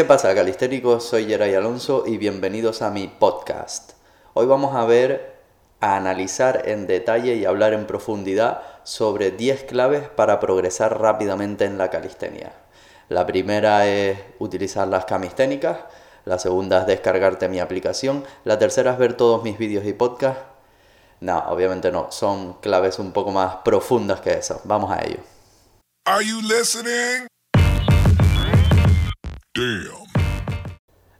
¿Qué pasa, calistéricos? Soy Geray Alonso y bienvenidos a mi podcast. Hoy vamos a ver, a analizar en detalle y hablar en profundidad sobre 10 claves para progresar rápidamente en la calistenia. La primera es utilizar las camisténicas, la segunda es descargarte mi aplicación, la tercera es ver todos mis vídeos y podcasts. No, obviamente no, son claves un poco más profundas que eso. Vamos a ello. Are you?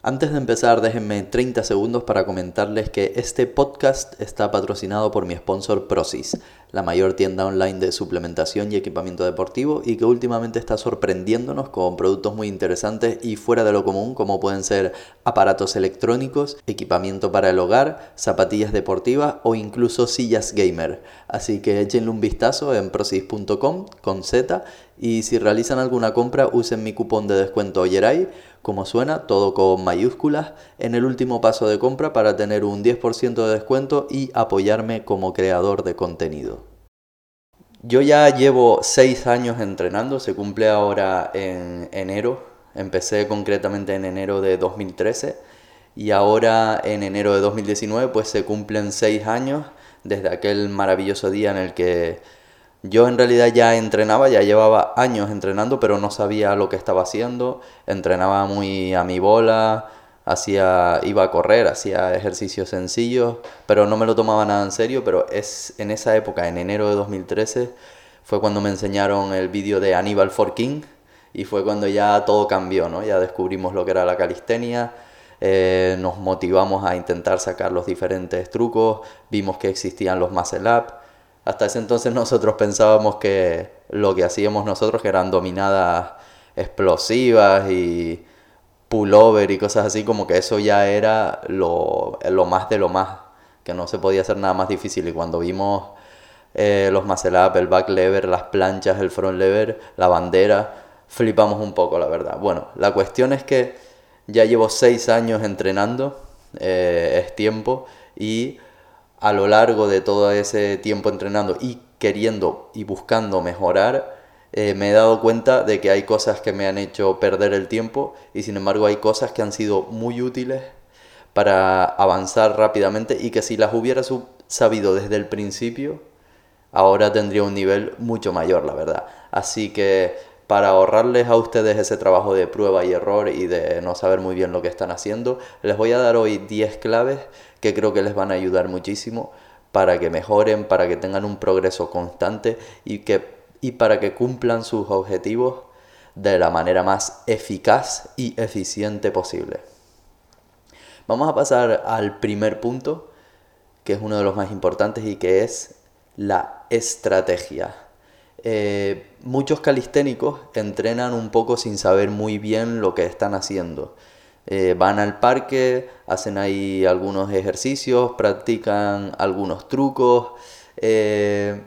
Antes de empezar, déjenme 30 segundos para comentarles que este podcast está patrocinado por mi sponsor Prosis, la mayor tienda online de suplementación y equipamiento deportivo y que últimamente está sorprendiéndonos con productos muy interesantes y fuera de lo común como pueden ser aparatos electrónicos, equipamiento para el hogar, zapatillas deportivas o incluso sillas gamer. Así que échenle un vistazo en prosis.com con Z y si realizan alguna compra usen mi cupón de descuento Yeray como suena, todo con mayúsculas, en el último paso de compra para tener un 10% de descuento y apoyarme como creador de contenido. Yo ya llevo 6 años entrenando, se cumple ahora en enero, empecé concretamente en enero de 2013 y ahora en enero de 2019 pues se cumplen 6 años desde aquel maravilloso día en el que yo en realidad ya entrenaba, ya llevaba años entrenando, pero no sabía lo que estaba haciendo. Entrenaba muy a mi bola, hacía, iba a correr, hacía ejercicios sencillos, pero no me lo tomaba nada en serio. Pero es en esa época, en enero de 2013, fue cuando me enseñaron el vídeo de Aníbal Forking y fue cuando ya todo cambió, ¿no? Ya descubrimos lo que era la calistenia. Eh, nos motivamos a intentar sacar los diferentes trucos, vimos que existían los muscle up, hasta ese entonces nosotros pensábamos que lo que hacíamos nosotros, que eran dominadas explosivas y pullover y cosas así, como que eso ya era lo, más de lo más, que no se podía hacer nada más difícil. Y cuando vimos eh, los muscle el back lever, las planchas, el front lever, la bandera, flipamos un poco, la verdad. Bueno, la cuestión es que ya llevo seis años entrenando, eh, es tiempo, y a lo largo de todo ese tiempo entrenando y queriendo y buscando mejorar, eh, me he dado cuenta de que hay cosas que me han hecho perder el tiempo y sin embargo hay cosas que han sido muy útiles para avanzar rápidamente y que si las hubiera sabido desde el principio, ahora tendría un nivel mucho mayor, la verdad. Así que para ahorrarles a ustedes ese trabajo de prueba y error y de no saber muy bien lo que están haciendo, les voy a dar hoy 10 claves que creo que les van a ayudar muchísimo para que mejoren, para que tengan un progreso constante y, que, y para que cumplan sus objetivos de la manera más eficaz y eficiente posible. Vamos a pasar al primer punto, que es uno de los más importantes y que es la estrategia. Eh, muchos calisténicos entrenan un poco sin saber muy bien lo que están haciendo. Eh, van al parque, hacen ahí algunos ejercicios, practican algunos trucos, eh,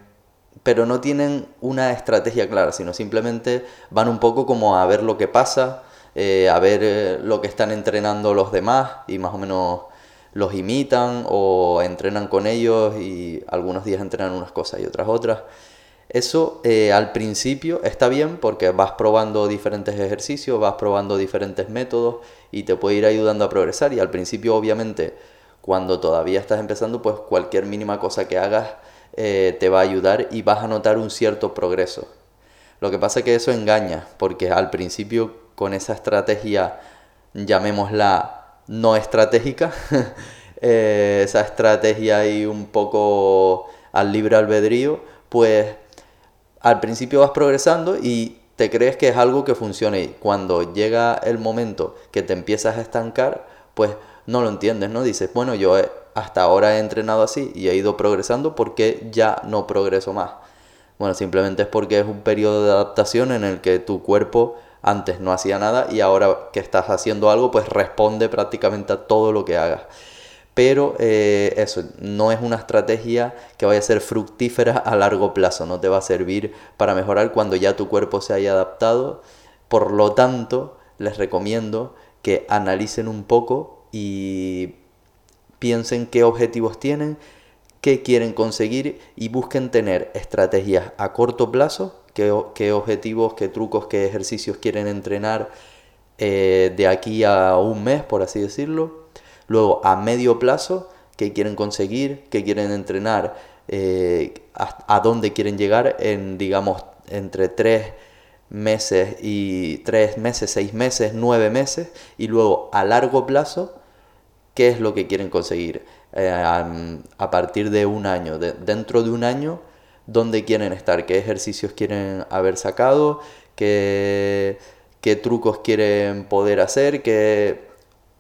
pero no tienen una estrategia clara, sino simplemente van un poco como a ver lo que pasa, a ver lo que están entrenando los demás y más o menos los imitan o entrenan con ellos y algunos días entrenan unas cosas y otras otras. Eso eh, al principio está bien porque vas probando diferentes ejercicios, vas probando diferentes métodos y te puede ir ayudando a progresar y al principio obviamente cuando todavía estás empezando pues cualquier mínima cosa que hagas eh, te va a ayudar y vas a notar un cierto progreso. Lo que pasa es que eso engaña porque al principio con esa estrategia llamémosla no estratégica, eh, esa estrategia ahí un poco al libre albedrío, pues al principio vas progresando y te crees que es algo que funciona y cuando llega el momento que te empiezas a estancar, pues no lo entiendes, ¿no? Dices, bueno, yo hasta ahora he entrenado así y he ido progresando porque ya no progreso más. Bueno, simplemente es porque es un periodo de adaptación en el que tu cuerpo antes no hacía nada y ahora que estás haciendo algo, pues responde prácticamente a todo lo que hagas pero eh, eso no es una estrategia que vaya a ser fructífera a largo plazo, no te va a servir para mejorar cuando ya tu cuerpo se haya adaptado. Por lo tanto, les recomiendo que analicen un poco y piensen qué objetivos tienen, qué quieren conseguir y busquen tener estrategias a corto plazo, qué, objetivos, qué trucos, qué ejercicios quieren entrenar eh, de aquí a un mes, por así decirlo. Luego a medio plazo, qué quieren conseguir, qué quieren entrenar, eh, a, dónde quieren llegar en, digamos, entre tres meses y tres meses, seis meses, nueve meses. Y luego a largo plazo, qué es lo que quieren conseguir eh, a, partir de un año, dentro de un año, dónde quieren estar, qué ejercicios quieren haber sacado, qué, qué trucos quieren poder hacer, qué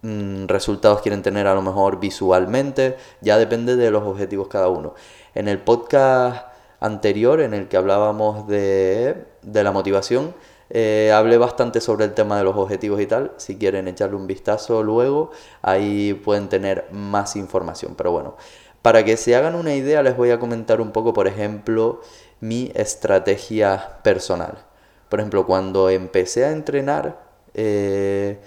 mm, resultados quieren tener a lo mejor visualmente, ya depende de los objetivos cada uno. En el podcast anterior, en el que hablábamos de, de la motivación, eh, hablé bastante sobre el tema de los objetivos y tal. Si quieren echarle un vistazo luego, ahí pueden tener más información. Pero bueno, para que se hagan una idea, les voy a comentar un poco, por ejemplo, mi estrategia personal. Por ejemplo, cuando empecé a entrenar, eh,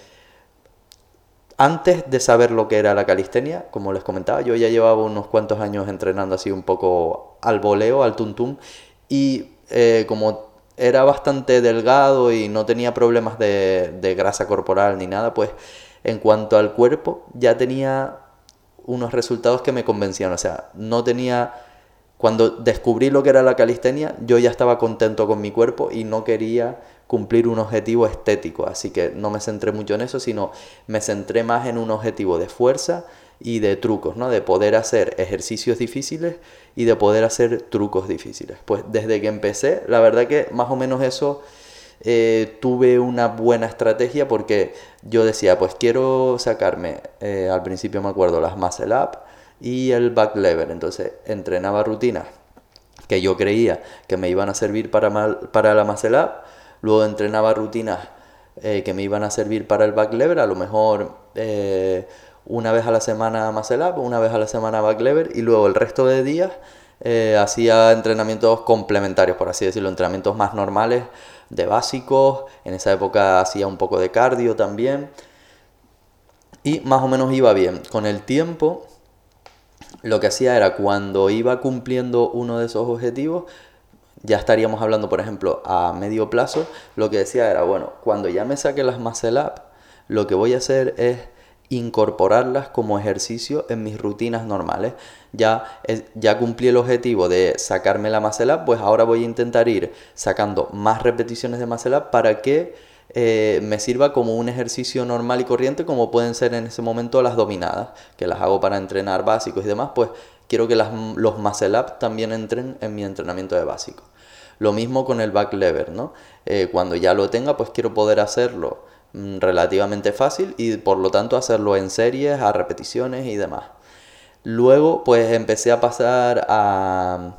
antes de saber lo que era la calistenia, como les comentaba, yo ya llevaba unos cuantos años entrenando así un poco al voleo, al tuntum, y eh, como era bastante delgado y no tenía problemas de, grasa corporal ni nada, pues en cuanto al cuerpo ya tenía unos resultados que me convencían. O sea, no tenía... Cuando descubrí lo que era la calistenia, yo ya estaba contento con mi cuerpo y no quería cumplir un objetivo estético. Así que no me centré mucho en eso, sino me centré más en un objetivo de fuerza y de trucos, ¿no? De poder hacer ejercicios difíciles y de poder hacer trucos difíciles. Pues desde que empecé, la verdad que más o menos eso eh, tuve una buena estrategia porque yo decía, pues quiero sacarme, eh, al principio me acuerdo, las muscle up y el back lever. Entonces entrenaba rutinas que yo creía que me iban a servir para, para la muscle up, luego entrenaba rutinas eh, que me iban a servir para el back lever, a lo mejor una vez a la semana muscle up, una vez a la semana back lever y luego el resto de días eh, hacía entrenamientos complementarios, por así decirlo, entrenamientos más normales de básicos. En esa época hacía un poco de cardio también. Y más o menos iba bien. Con el tiempo, lo que hacía era cuando iba cumpliendo uno de esos objetivos, ya estaríamos hablando, por ejemplo, a medio plazo, lo que decía era, bueno, cuando ya me saque las muscle up, lo que voy a hacer es incorporarlas como ejercicio en mis rutinas normales. Ya, ya cumplí el objetivo de sacarme la muscle pues ahora voy a intentar ir sacando más repeticiones de muscle para que eh, me sirva como un ejercicio normal y corriente como pueden ser en ese momento las dominadas, que las hago para entrenar básicos y demás, pues quiero que las, los muscle también entren en mi entrenamiento de básico. Lo mismo con el back lever, ¿no? Eh, cuando ya lo tenga, pues quiero poder hacerlo Mm, relativamente fácil y por lo tanto hacerlo en series, a repeticiones y demás. Luego pues empecé a pasar a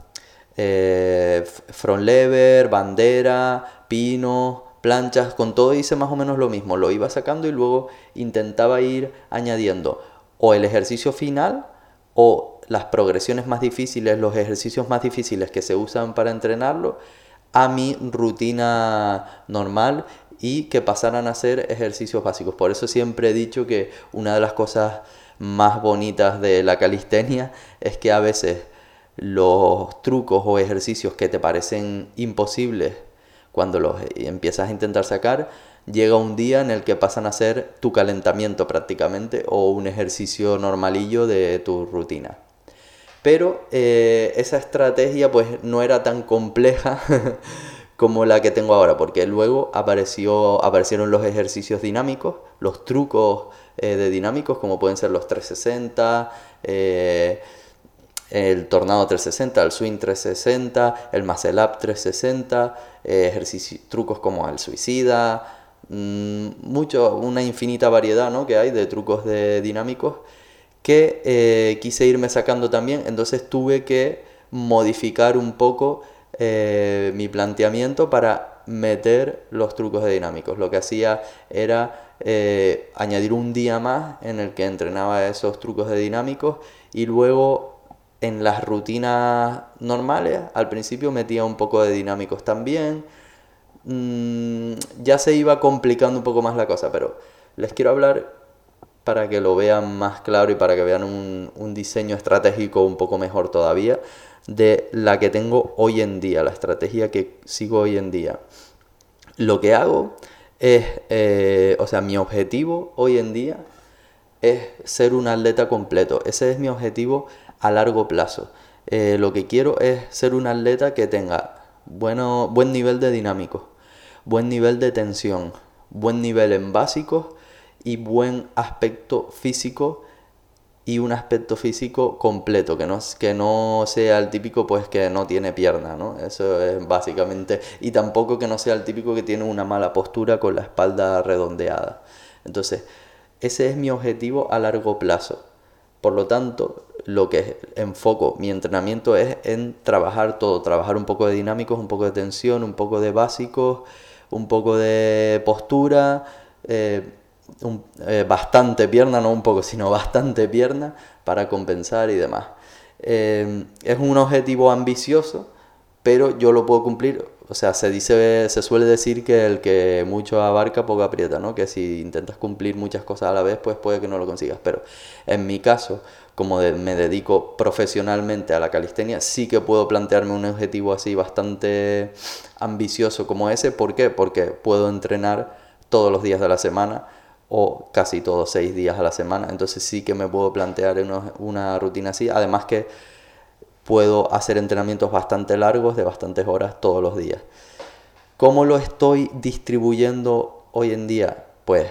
eh, front lever, bandera, pino, planchas, con todo hice más o menos lo mismo, lo iba sacando y luego intentaba ir añadiendo o el ejercicio final o las progresiones más difíciles, los ejercicios más difíciles que se usan para entrenarlo a mi rutina normal y que pasaran a hacer ejercicios básicos. Por eso siempre he dicho que una de las cosas más bonitas de la calistenia es que a veces los trucos o ejercicios que te parecen imposibles cuando los empiezas a intentar sacar, llega un día en el que pasan a ser tu calentamiento prácticamente o un ejercicio normalillo de tu rutina. Pero eh, esa estrategia pues no era tan compleja como la que tengo ahora, porque luego apareció, aparecieron los ejercicios dinámicos, los trucos eh, de dinámicos, como pueden ser los 360, eh, el tornado 360, el swing 360, el muscle up 360, ejercicios, trucos como el suicida, mm, mucho, una infinita variedad ¿no? que hay de trucos de dinámicos que eh, quise irme sacando también, entonces tuve que modificar un poco eh, mi planteamiento para meter los trucos de dinámicos. Lo que hacía era eh, añadir un día más en el que entrenaba esos trucos de dinámicos y luego en las rutinas normales al principio metía un poco de dinámicos también. Mm, ya se iba complicando un poco más la cosa, pero les quiero hablar para que lo vean más claro y para que vean un, un diseño estratégico un poco mejor todavía de la que tengo hoy en día, la estrategia que sigo hoy en día. Lo que hago es, eh, o sea, mi objetivo hoy en día es ser un atleta completo. Ese es mi objetivo a largo plazo. Eh, lo que quiero es ser un atleta que tenga bueno, buen nivel de dinámico, buen nivel de tensión, buen nivel en básicos y buen aspecto físico y un aspecto físico completo, que no, que no sea el típico pues que no tiene pierna, ¿no? Eso es básicamente, y tampoco que no sea el típico que tiene una mala postura con la espalda redondeada. Entonces, ese es mi objetivo a largo plazo. Por lo tanto, lo que enfoco mi entrenamiento es en trabajar todo, trabajar un poco de dinámicos, un poco de tensión, un poco de básicos, un poco de postura, eh, eh, bastante pierna, no un poco, sino bastante pierna para compensar y demás. Eh, es un objetivo ambicioso, pero yo lo puedo cumplir o sea, se dice, se suele decir que el que mucho abarca poco aprieta, ¿no? Que si intentas cumplir muchas cosas a la vez, pues puede que no lo consigas. Pero en mi caso, como me dedico profesionalmente a la calistenia, sí que puedo plantearme un objetivo así bastante ambicioso como ese. ¿Por qué? Porque puedo entrenar todos los días de la semana o casi todos seis días a la semana. Entonces sí que me puedo plantear una, una rutina así. Además que puedo hacer entrenamientos bastante largos de bastantes horas todos los días. ¿Cómo lo estoy distribuyendo hoy en día? Pues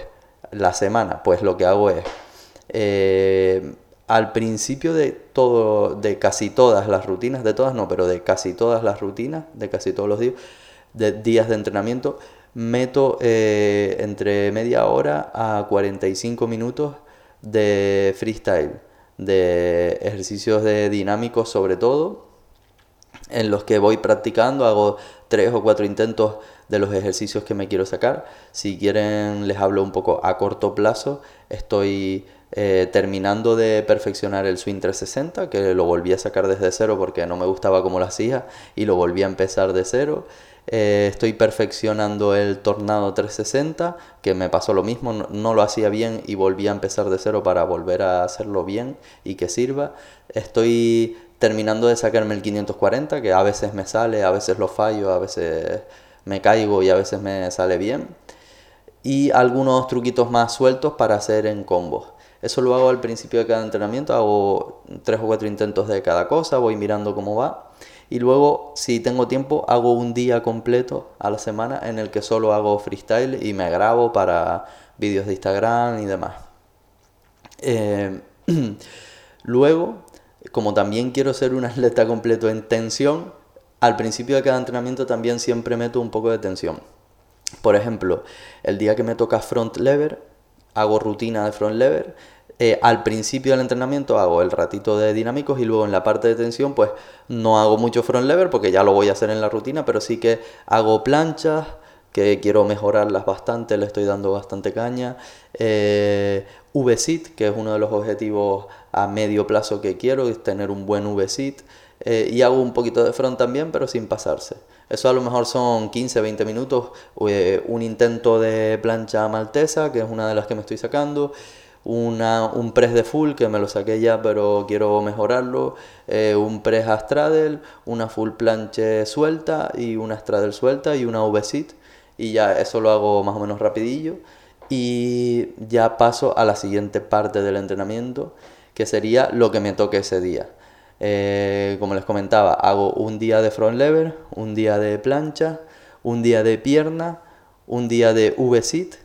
la semana, pues lo que hago es, eh, al principio de todo, de casi todas las rutinas, de todas no, pero de casi todas las rutinas, de casi todos los días, de días de entrenamiento, meto eh, entre media hora a 45 minutos de freestyle de ejercicios de dinámicos sobre todo, en los que voy practicando, hago tres o cuatro intentos de los ejercicios que me quiero sacar. Si quieren les hablo un poco a corto plazo, estoy eh, terminando de perfeccionar el Swing 360, que lo volví a sacar desde cero porque no me gustaba como lo hacía y lo volví a empezar de cero. Eh, estoy perfeccionando el Tornado 360, que me pasó lo mismo, no, lo hacía bien y volví a empezar de cero para volver a hacerlo bien y que sirva. Estoy terminando de sacarme el 540, que a veces me sale, a veces lo fallo, a veces me caigo y a veces me sale bien. Y algunos truquitos más sueltos para hacer en combos. Eso lo hago al principio de cada entrenamiento, hago tres o cuatro intentos de cada cosa, voy mirando cómo va y luego, si tengo tiempo, hago un día completo a la semana en el que solo hago freestyle y me grabo para vídeos de Instagram y demás. Eh, luego, como también quiero ser un atleta completo en tensión, al principio de cada entrenamiento también siempre meto un poco de tensión. Por ejemplo, el día que me toca front lever, hago rutina de front lever eh, al principio del entrenamiento hago el ratito de dinámicos y luego en la parte de tensión pues no hago mucho front lever porque ya lo voy a hacer en la rutina, pero sí que hago planchas que quiero mejorarlas bastante, le estoy dando bastante caña. Eh, V-sit, que es uno de los objetivos a medio plazo que quiero, es tener un buen V-sit. Eh, y hago un poquito de front también, pero sin pasarse. Eso a lo mejor son 15-20 minutos, eh, un intento de plancha maltesa, que es una de las que me estoy sacando una, un press de full que me lo saqué ya pero quiero mejorarlo, eh, un press a straddle, una full planche suelta y una straddle suelta y una V-sit y ya eso lo hago más o menos rapidillo y ya paso a la siguiente parte del entrenamiento que sería lo que me toque ese día. Eh, como les comentaba, hago un día de front lever, un día de plancha, un día de pierna, un día de V-sit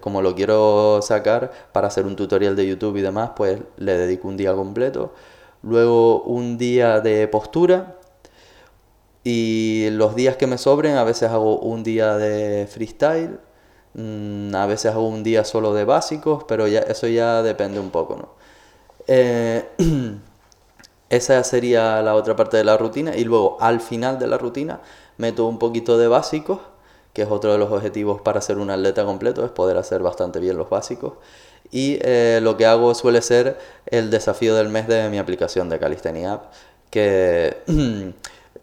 como lo quiero sacar para hacer un tutorial de YouTube y demás, pues le dedico un día completo. Luego un día de postura. Y los días que me sobren, a veces hago un día de freestyle, mm, a veces hago un día solo de básicos, pero ya, eso ya depende un poco, ¿no? Eh, esa sería la otra parte de la rutina. Y luego al final de la rutina meto un poquito de básicos que es otro de los objetivos para ser un atleta completo, es poder hacer bastante bien los básicos. Y eh, lo que hago suele ser el desafío del mes de mi aplicación de Calistenia App, que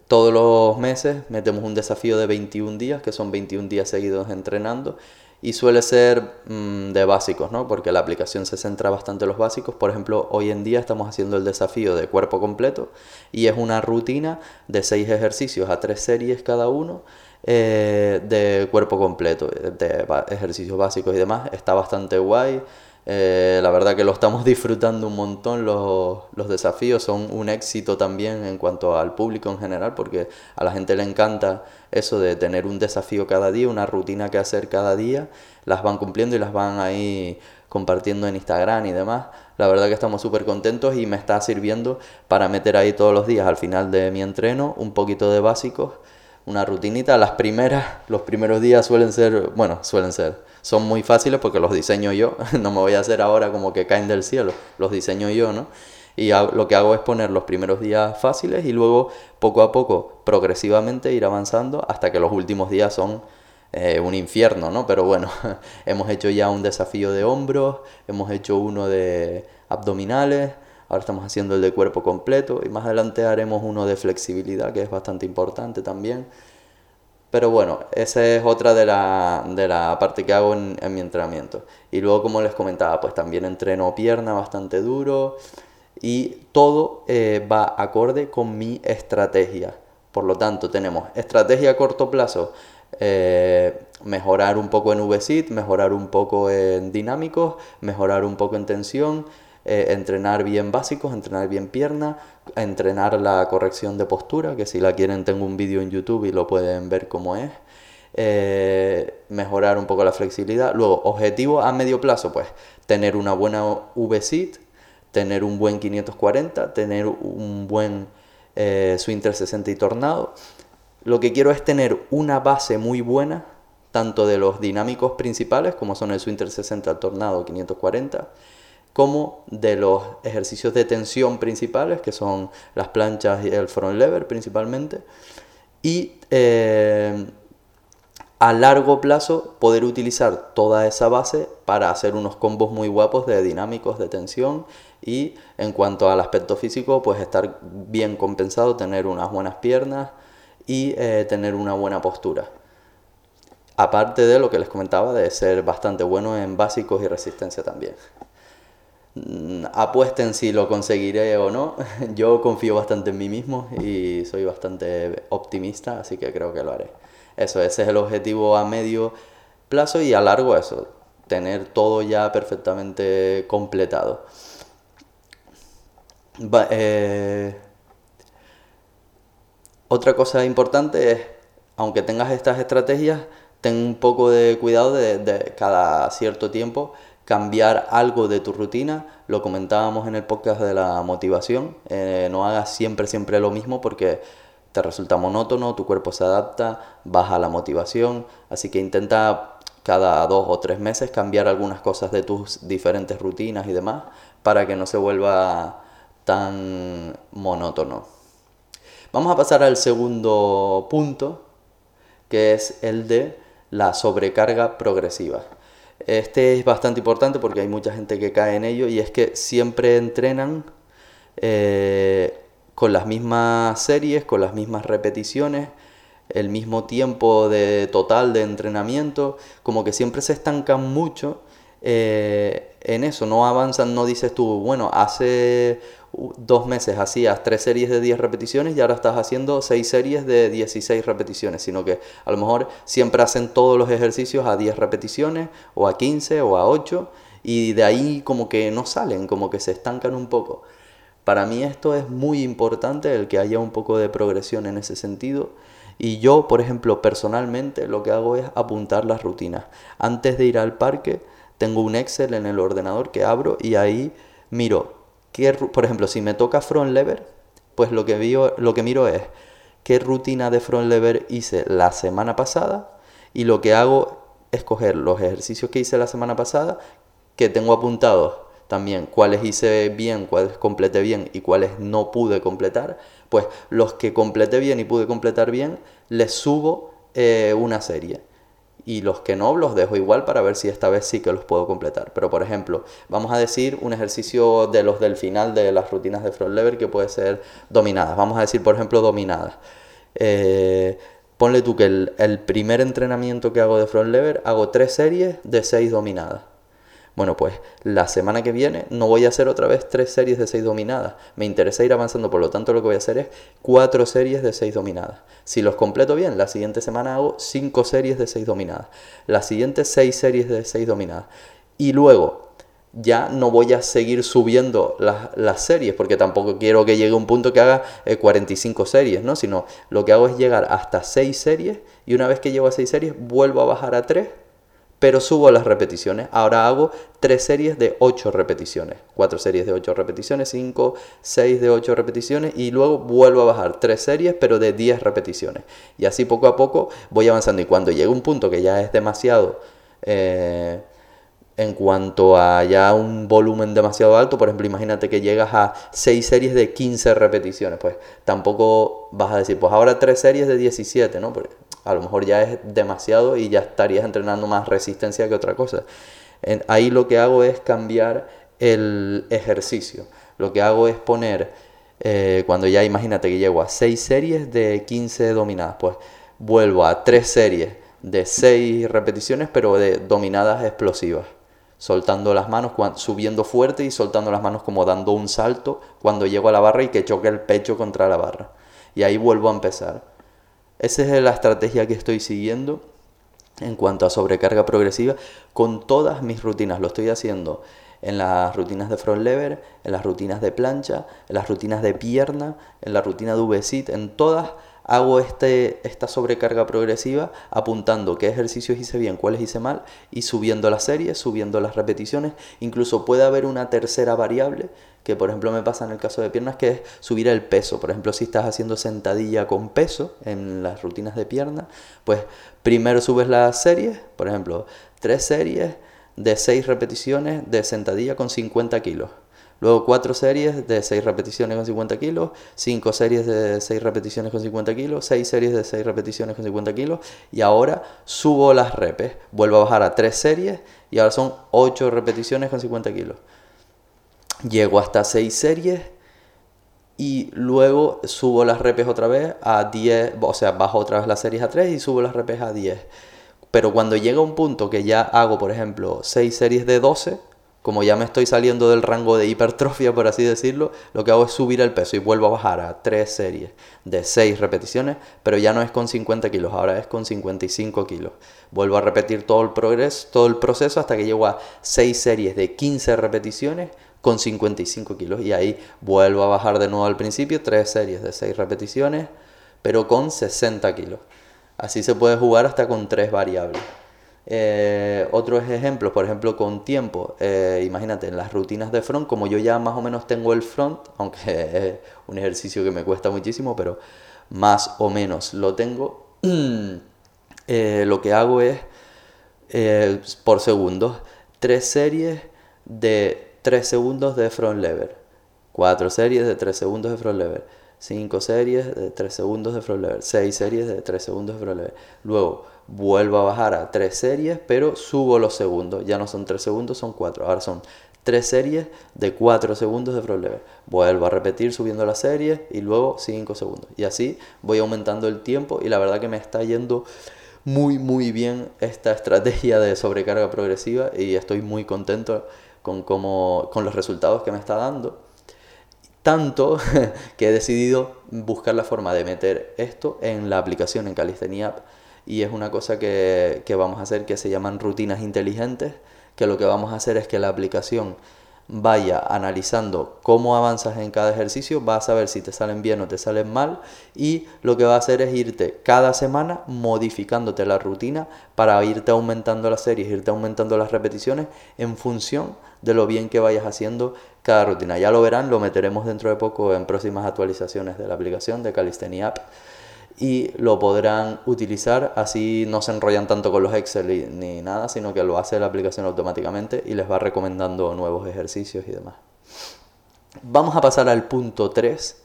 todos los meses metemos un desafío de 21 días, que son 21 días seguidos entrenando, y suele ser mm, de básicos, ¿no? Porque la aplicación se centra bastante en los básicos. Por ejemplo, hoy en día estamos haciendo el desafío de cuerpo completo y es una rutina de seis ejercicios a tres series cada uno eh, de cuerpo completo, de ejercicios básicos y demás. Está bastante guay. Eh, la verdad que lo estamos disfrutando un montón, los, los, desafíos son un éxito también en cuanto al público en general, porque a la gente le encanta eso de tener un desafío cada día, una rutina que hacer cada día, las van cumpliendo y las van ahí compartiendo en Instagram y demás. La verdad que estamos súper contentos y me está sirviendo para meter ahí todos los días al final de mi entreno un poquito de básicos, una rutinita. Las primeras, los primeros días suelen ser, bueno, suelen ser son muy fáciles porque los diseño yo, no me voy a hacer ahora como que caen del cielo, los diseño yo, ¿no? Y lo que hago es poner los primeros días fáciles y luego poco a poco, progresivamente ir avanzando hasta que los últimos días son eh, un infierno, ¿no? Pero bueno, hemos hecho ya un desafío de hombros, hemos hecho uno de abdominales, ahora estamos haciendo el de cuerpo completo y más adelante haremos uno de flexibilidad que es bastante importante también. Pero bueno, esa es otra de la, de la parte que hago en, mi entrenamiento. Y luego, como les comentaba, pues también entreno pierna bastante duro y todo eh, va acorde con mi estrategia. Por lo tanto, tenemos estrategia a corto plazo, eh, mejorar un poco en V-sit, mejorar un poco en dinámicos, mejorar un poco en tensión, eh, entrenar bien básicos, entrenar bien pierna, entrenar la corrección de postura, que si la quieren tengo un vídeo en YouTube y lo pueden ver cómo es. Eh, mejorar un poco la flexibilidad. Luego, objetivo a medio plazo, pues tener una buena V-sit, tener un buen 540, tener un buen eh, swing 360 y tornado. Lo que quiero es tener una base muy buena, tanto de los dinámicos principales, como son el swing 360, el tornado 540, como de los ejercicios de tensión principales, que son las planchas y el front lever principalmente, y eh, a largo plazo poder utilizar toda esa base para hacer unos combos muy guapos de dinámicos de tensión y en cuanto al aspecto físico pues estar bien compensado, tener unas buenas piernas y eh, tener una buena postura. Aparte de lo que les comentaba de ser bastante bueno en básicos y resistencia también. Mm, apuesten si lo conseguiré o no. Yo confío bastante en mí mismo y soy bastante optimista, así que creo que lo haré. Eso, ese es el objetivo a medio plazo y a largo eso, tener todo ya perfectamente completado. Eh, otra cosa importante es, aunque tengas estas estrategias, ten un poco de cuidado de cada cierto tiempo cambiar algo de tu rutina. Lo comentábamos en el podcast de la motivación. Eh, no hagas siempre, siempre lo mismo porque te resulta monótono, tu cuerpo se adapta, baja la motivación. Así que intenta cada dos o tres meses cambiar algunas cosas de tus diferentes rutinas y demás para que no se vuelva tan monótono. Vamos a pasar al segundo punto, que es el de la sobrecarga progresiva. Este es bastante importante porque hay mucha gente que cae en ello y es que siempre entrenan eh, con las mismas series, con las mismas repeticiones, el mismo tiempo de total de entrenamiento, como que siempre se estancan mucho eh, en eso, no avanzan, no dices tú, bueno, hace dos meses hacías tres series de 10 repeticiones y ahora estás haciendo seis series de 16 repeticiones, sino que a lo mejor siempre hacen todos los ejercicios a 10 repeticiones o a 15 o a 8 y de ahí como que no salen, como que se estancan un poco. Para mí esto es muy importante, el que haya un poco de progresión en ese sentido. Y yo, por ejemplo, personalmente lo que hago es apuntar las rutinas. Antes de ir al parque, tengo un Excel en el ordenador que abro y ahí miro por ejemplo, si me toca front lever, pues lo que, miro es qué rutina de front lever hice la semana pasada y lo que hago es coger los ejercicios que hice la semana pasada, que tengo apuntados también cuáles hice bien, cuáles completé bien y cuáles no pude completar, pues los que completé bien y pude completar bien, les subo eh, una serie y los que no los dejo igual para ver si esta vez sí que los puedo completar. Pero por ejemplo, vamos a decir un ejercicio de los del final de las rutinas de front lever que puede ser dominadas. Vamos a decir, por ejemplo, dominadas. Eh, ponle tú que el, el primer entrenamiento que hago de front lever hago tres series de seis dominadas. Bueno, pues la semana que viene no voy a hacer otra vez tres series de seis dominadas. Me interesa ir avanzando, por lo tanto lo que voy a hacer es cuatro series de seis dominadas. Si los completo bien, la siguiente semana hago cinco series de seis dominadas. La siguiente seis series de seis dominadas. Y luego ya no voy a seguir subiendo las, series, porque tampoco quiero que llegue un punto que haga 45 eh, series, ¿no? Sino lo que hago es llegar hasta 6 series y una vez que llego a 6 series vuelvo a bajar a 3 pero subo las repeticiones. Ahora hago tres series de 8 repeticiones, cuatro series de 8 repeticiones, 5, 6 de 8 repeticiones y luego vuelvo a bajar tres series pero de 10 repeticiones. Y así poco a poco voy avanzando y cuando llega un punto que ya es demasiado... Eh, en cuanto a ya un volumen demasiado alto, por ejemplo, imagínate que llegas a 6 series de 15 repeticiones, pues tampoco vas a decir, pues ahora 3 series de 17, ¿no? A lo mejor ya es demasiado y ya estarías entrenando más resistencia que otra cosa. ahí lo que hago es cambiar el ejercicio. Lo que hago es poner, eh, cuando ya imagínate que llego a 6 series de 15 dominadas, pues vuelvo a 3 series de 6 repeticiones, pero de dominadas explosivas soltando las manos, subiendo fuerte y soltando las manos como dando un salto cuando llego a la barra y que choque el pecho contra la barra. Y ahí vuelvo a empezar. Esa es la estrategia que estoy siguiendo en cuanto a sobrecarga progresiva con todas mis rutinas. Lo estoy haciendo en las rutinas de front lever, en las rutinas de plancha, en las rutinas de pierna, en la rutina de V-sit, en todas hago este, esta sobrecarga progresiva apuntando qué ejercicios hice bien, cuáles hice mal y subiendo las series, subiendo las repeticiones. Incluso puede haber una tercera variable que por ejemplo me pasa en el caso de piernas que es subir el peso. Por ejemplo, si estás haciendo sentadilla con peso en las rutinas de pierna, pues primero subes las series, por ejemplo, tres series de seis repeticiones de sentadilla con 50 kilos Luego cuatro series de 6 repeticiones con 50 kilos, 5 series de 6 repeticiones con 50 kilos, 6 series de 6 repeticiones con 50 kilos y ahora subo las repes, vuelvo a bajar a 3 series y ahora son 8 repeticiones con 50 kilos. Llego hasta 6 series y luego subo las repes otra vez a 10, o sea, bajo otra vez las series a 3 y subo las repes a 10. Pero cuando llega un punto que ya hago, por ejemplo, 6 series de 12, como ya me estoy saliendo del rango de hipertrofia, por así decirlo, lo que hago es subir el peso y vuelvo a bajar a tres series de 6 repeticiones, pero ya no es con 50 kilos, ahora es con 55 kilos. Vuelvo a repetir todo el, progreso, todo el proceso hasta que llego a 6 series de 15 repeticiones con 55 kilos y ahí vuelvo a bajar de nuevo al principio, 3 series de 6 repeticiones, pero con 60 kilos. Así se puede jugar hasta con 3 variables. Eh, otros ejemplos, por ejemplo, con tiempo. Eh, imagínate, en las rutinas de front, como yo ya más o menos tengo el front, aunque es un ejercicio que me cuesta muchísimo, pero más o menos lo tengo, eh, lo que hago es, por segundos, tres series de 3 segundos de front lever, cuatro series de 3 segundos de front lever, cinco series de 3 segundos de front lever, seis series de 3 segundos de front lever. Luego, vuelvo a bajar a tres series, pero subo los segundos. Ya no son tres segundos, son cuatro. Ahora son tres series de cuatro segundos de front lever. Vuelvo a repetir subiendo la serie y luego cinco segundos. Y así voy aumentando el tiempo y la verdad que me está yendo muy muy bien esta estrategia de sobrecarga progresiva y estoy muy contento con, cómo, con los resultados que me está dando. Tanto que he decidido buscar la forma de meter esto en la aplicación en Calistenia App y es una cosa que, vamos a hacer que se llaman rutinas inteligentes, que lo que vamos a hacer es que la aplicación vaya analizando cómo avanzas en cada ejercicio, va a saber si te salen bien o te salen mal y lo que va a hacer es irte cada semana modificándote la rutina para irte aumentando las series, irte aumentando las repeticiones en función de lo bien que vayas haciendo cada rutina. Ya lo verán, lo meteremos dentro de poco en próximas actualizaciones de la aplicación de Calistenia App y lo podrán utilizar, así no se enrollan tanto con los Excel ni nada, sino que lo hace la aplicación automáticamente y les va recomendando nuevos ejercicios y demás. Vamos a pasar al punto 3,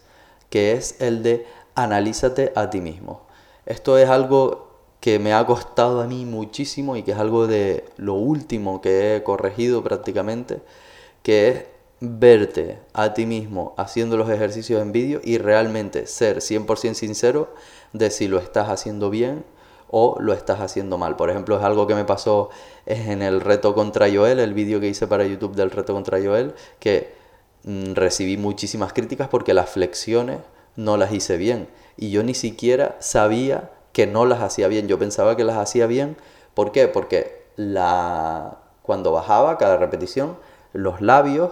que es el de analízate a ti mismo. Esto es algo que me ha costado a mí muchísimo y que es algo de lo último que he corregido prácticamente, que es verte a ti mismo haciendo los ejercicios en vídeo y realmente ser 100% sincero de si lo estás haciendo bien o lo estás haciendo mal. Por ejemplo, es algo que me pasó en el reto contra Joel, el vídeo que hice para YouTube del reto contra Joel, que mm, recibí muchísimas críticas porque las flexiones no las hice bien. Y yo ni siquiera sabía que no las hacía bien. Yo pensaba que las hacía bien. ¿Por qué? Porque la... cuando bajaba cada repetición, los labios,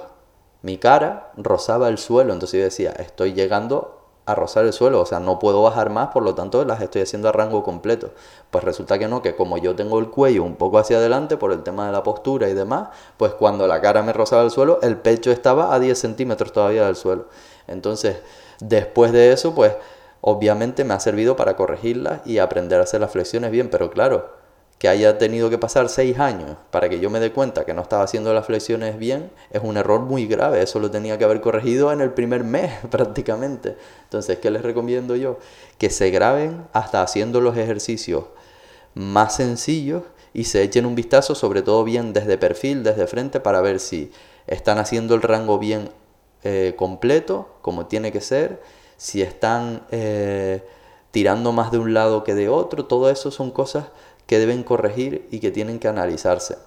mi cara, rozaba el suelo. Entonces yo decía, estoy llegando a rozar el suelo, o sea, no puedo bajar más, por lo tanto las estoy haciendo a rango completo. Pues resulta que no, que como yo tengo el cuello un poco hacia adelante por el tema de la postura y demás, pues cuando la cara me rozaba el suelo, el pecho estaba a 10 centímetros todavía del suelo. Entonces, después de eso, pues obviamente me ha servido para corregirlas y aprender a hacer las flexiones bien, pero claro, que haya tenido que pasar seis años para que yo me dé cuenta que no estaba haciendo las flexiones bien, es un error muy grave. Eso lo tenía que haber corregido en el primer mes prácticamente. Entonces, ¿qué les recomiendo yo? Que se graben hasta haciendo los ejercicios más sencillos y se echen un vistazo, sobre todo bien desde perfil, desde frente, para ver si están haciendo el rango bien eh, completo, como tiene que ser, si están eh, tirando más de un lado que de otro. Todo eso son cosas que deben corregir y que tienen que analizarse.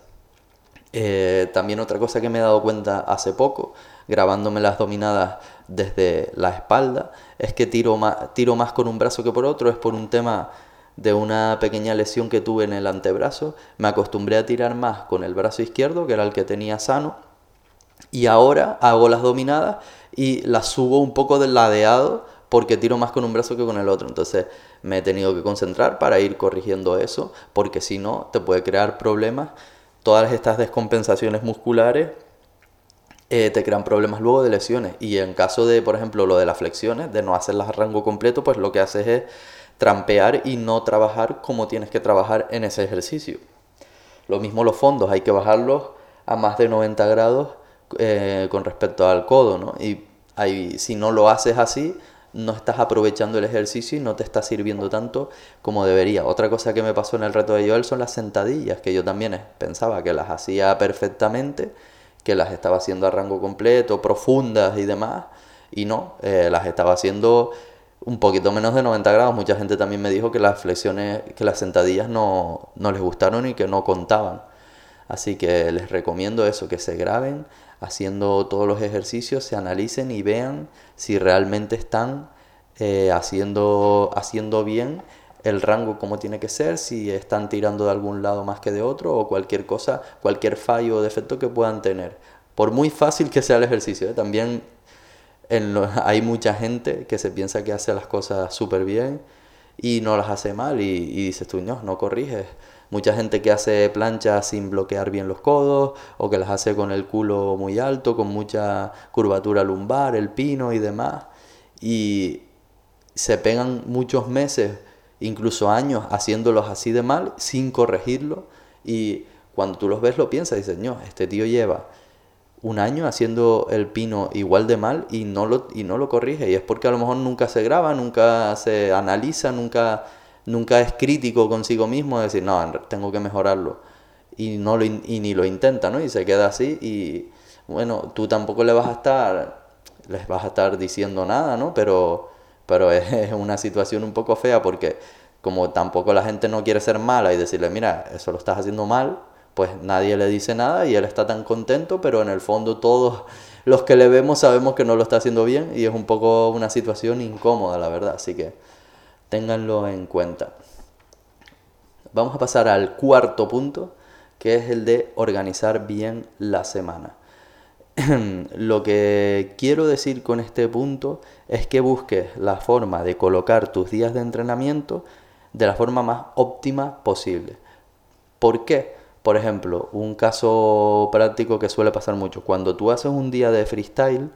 Eh, también otra cosa que me he dado cuenta hace poco, grabándome las dominadas desde la espalda, es que tiro más, tiro más con un brazo que por otro, es por un tema de una pequeña lesión que tuve en el antebrazo, me acostumbré a tirar más con el brazo izquierdo, que era el que tenía sano, y ahora hago las dominadas y las subo un poco del ladeado porque tiro más con un brazo que con el otro. Entonces me he tenido que concentrar para ir corrigiendo eso, porque si no, te puede crear problemas. Todas estas descompensaciones musculares eh, te crean problemas luego de lesiones. Y en caso de, por ejemplo, lo de las flexiones, de no hacerlas a rango completo, pues lo que haces es trampear y no trabajar como tienes que trabajar en ese ejercicio. Lo mismo los fondos, hay que bajarlos a más de 90 grados eh, con respecto al codo, ¿no? Y ahí, si no lo haces así, no estás aprovechando el ejercicio y no te está sirviendo tanto como debería. Otra cosa que me pasó en el reto de Joel son las sentadillas, que yo también pensaba que las hacía perfectamente, que las estaba haciendo a rango completo, profundas y demás, y no, eh, las estaba haciendo un poquito menos de 90 grados. Mucha gente también me dijo que las flexiones, que las sentadillas no, no les gustaron y que no contaban. Así que les recomiendo eso, que se graben haciendo todos los ejercicios, se analicen y vean si realmente están eh, haciendo, haciendo bien el rango como tiene que ser, si están tirando de algún lado más que de otro o cualquier cosa, cualquier fallo o defecto que puedan tener. Por muy fácil que sea el ejercicio, ¿eh? también hay mucha gente que se piensa que hace las cosas súper bien y no las hace mal y, y dices tú, no, no corriges mucha gente que hace planchas sin bloquear bien los codos o que las hace con el culo muy alto, con mucha curvatura lumbar, el pino y demás. Y se pegan muchos meses, incluso años, haciéndolos así de mal sin corregirlo. Y cuando tú los ves lo piensas y dices, no, este tío lleva un año haciendo el pino igual de mal y no lo, y no lo corrige. Y es porque a lo mejor nunca se graba, nunca se analiza, nunca nunca es crítico consigo mismo, de decir, no, tengo que mejorarlo. Y, no lo, y ni lo intenta, ¿no? Y se queda así y, bueno, tú tampoco le vas a estar, les vas a estar diciendo nada, ¿no? Pero, pero es, una situación un poco fea porque como tampoco la gente no quiere ser mala y decirle, mira, eso lo estás haciendo mal, pues nadie le dice nada y él está tan contento, pero en el fondo todos los que le vemos sabemos que no lo está haciendo bien y es un poco una situación incómoda, la verdad. Así que Ténganlo en cuenta. Vamos a pasar al cuarto punto, que es el de organizar bien la semana. Lo que quiero decir con este punto es que busques la forma de colocar tus días de entrenamiento de la forma más óptima posible. ¿Por qué? Por ejemplo, un caso práctico que suele pasar mucho. Cuando tú haces un día de freestyle,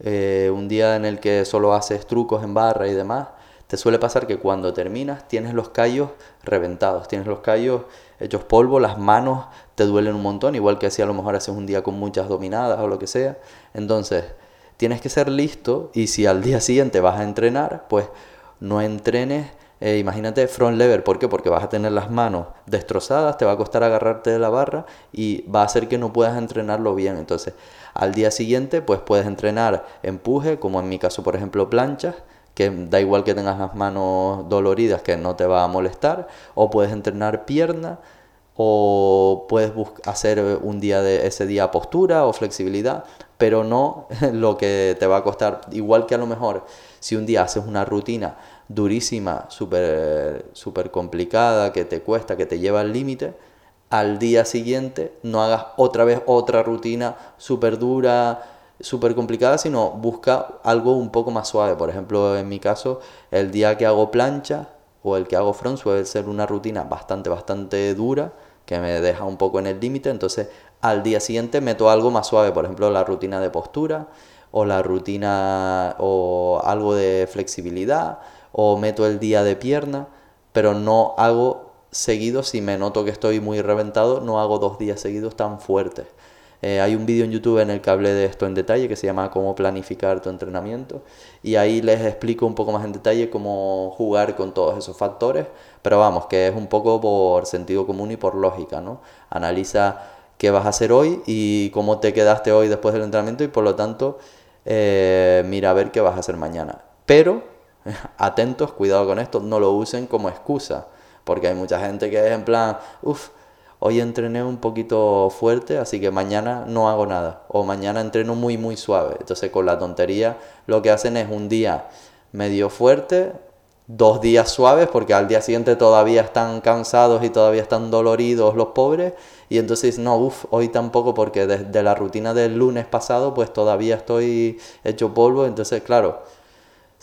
eh, un día en el que solo haces trucos en barra y demás, te suele pasar que cuando terminas tienes los callos reventados, tienes los callos hechos polvo, las manos te duelen un montón, igual que si a lo mejor haces un día con muchas dominadas o lo que sea. Entonces, tienes que ser listo y si al día siguiente vas a entrenar, pues no entrenes, eh, imagínate front lever, ¿por qué? Porque vas a tener las manos destrozadas, te va a costar agarrarte de la barra y va a hacer que no puedas entrenarlo bien. Entonces, al día siguiente, pues puedes entrenar empuje, como en mi caso, por ejemplo, planchas, que da igual que tengas las manos doloridas, que no te va a molestar, o puedes entrenar pierna, o puedes hacer un día de ese día postura o flexibilidad, pero no lo que te va a costar, igual que a lo mejor si un día haces una rutina durísima, súper super complicada, que te cuesta, que te lleva al límite, al día siguiente no hagas otra vez otra rutina súper dura, súper complicada, sino busca algo un poco más suave. Por ejemplo, en mi caso, el día que hago plancha o el que hago front suele ser una rutina bastante, bastante dura, que me deja un poco en el límite. Entonces, al día siguiente meto algo más suave, por ejemplo, la rutina de postura o la rutina o algo de flexibilidad o meto el día de pierna, pero no hago seguido, si me noto que estoy muy reventado, no hago dos días seguidos tan fuertes. Eh, hay un vídeo en YouTube en el que hablé de esto en detalle que se llama Cómo planificar tu entrenamiento y ahí les explico un poco más en detalle cómo jugar con todos esos factores, pero vamos, que es un poco por sentido común y por lógica, ¿no? Analiza qué vas a hacer hoy y cómo te quedaste hoy después del entrenamiento y por lo tanto eh, mira a ver qué vas a hacer mañana. Pero atentos, cuidado con esto, no lo usen como excusa, porque hay mucha gente que es en plan, uff, hoy entrené un poquito fuerte, así que mañana no hago nada, o mañana entreno muy, muy suave. Entonces con la tontería lo que hacen es un día medio fuerte, dos días suaves, porque al día siguiente todavía están cansados y todavía están doloridos los pobres, y entonces no, uff, hoy tampoco, porque desde la rutina del lunes pasado, pues todavía estoy hecho polvo, entonces claro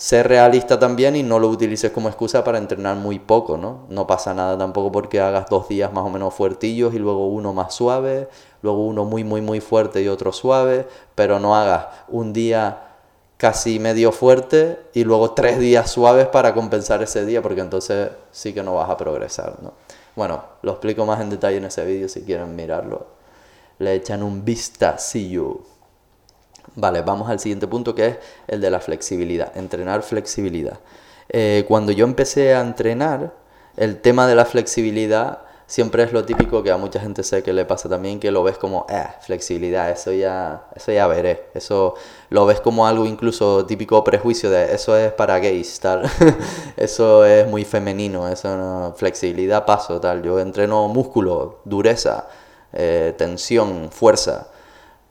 ser realista también y no lo utilices como excusa para entrenar muy poco, ¿no? No pasa nada tampoco porque hagas dos días más o menos fuertillos y luego uno más suave, luego uno muy, muy, muy fuerte y otro suave, pero no hagas un día casi medio fuerte y luego tres días suaves para compensar ese día, porque entonces sí que no vas a progresar, ¿no? Bueno, lo explico más en detalle en ese vídeo si quieren mirarlo. Le echan un vistacillo. Vale, vamos al siguiente punto que es el de la flexibilidad, entrenar flexibilidad. Eh, cuando yo empecé a entrenar, el tema de la flexibilidad siempre es lo típico que a mucha gente sé que le pasa también, que lo ves como, eh, flexibilidad, eso ya, eso ya veré, eso lo ves como algo incluso típico prejuicio de, eso es para gays, tal, eso es muy femenino, eso no, flexibilidad, paso, tal, yo entreno músculo, dureza, eh, tensión, fuerza,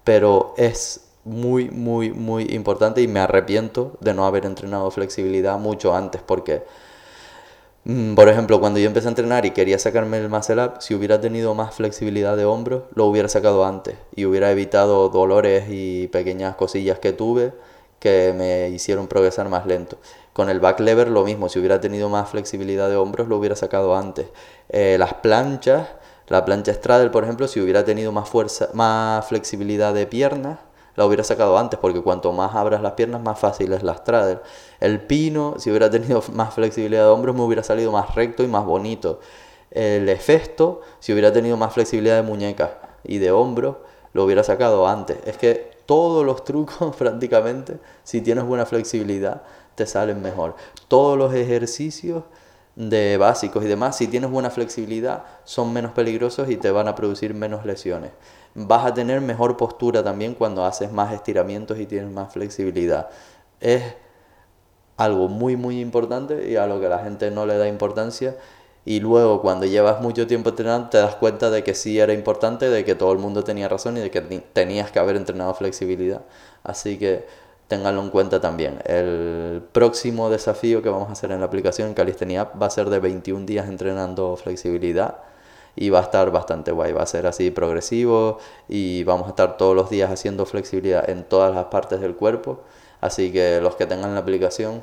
pero es muy, muy, muy importante y me arrepiento de no haber entrenado flexibilidad mucho antes porque, mm, por ejemplo, cuando yo empecé a entrenar y quería sacarme el muscle up, si hubiera tenido más flexibilidad de hombros, lo hubiera sacado antes y hubiera evitado dolores y pequeñas cosillas que tuve que me hicieron progresar más lento. Con el back lever lo mismo, si hubiera tenido más flexibilidad de hombros lo hubiera sacado antes. Eh, las planchas, la plancha straddle por ejemplo, si hubiera tenido más fuerza, más flexibilidad de piernas, la hubiera sacado antes, porque cuanto más abras las piernas, más fácil es la straddle. El pino, si hubiera tenido más flexibilidad de hombros, me hubiera salido más recto y más bonito. El efesto, si hubiera tenido más flexibilidad de muñecas y de hombros, lo hubiera sacado antes. Es que todos los trucos prácticamente, si tienes buena flexibilidad, te salen mejor. Todos los ejercicios de básicos y demás, si tienes buena flexibilidad, son menos peligrosos y te van a producir menos lesiones. Vas a tener mejor postura también cuando haces más estiramientos y tienes más flexibilidad. Es algo muy muy importante y a lo que la gente no le da importancia y luego cuando llevas mucho tiempo entrenando te das cuenta de que sí era importante, de que todo el mundo tenía razón y de que tenías que haber entrenado flexibilidad. Así que ténganlo en cuenta también. El próximo desafío que vamos a hacer en la aplicación en Calistenia va a ser de 21 días entrenando flexibilidad y va a estar bastante guay, va a ser así progresivo y vamos a estar todos los días haciendo flexibilidad en todas las partes del cuerpo, así que los que tengan la aplicación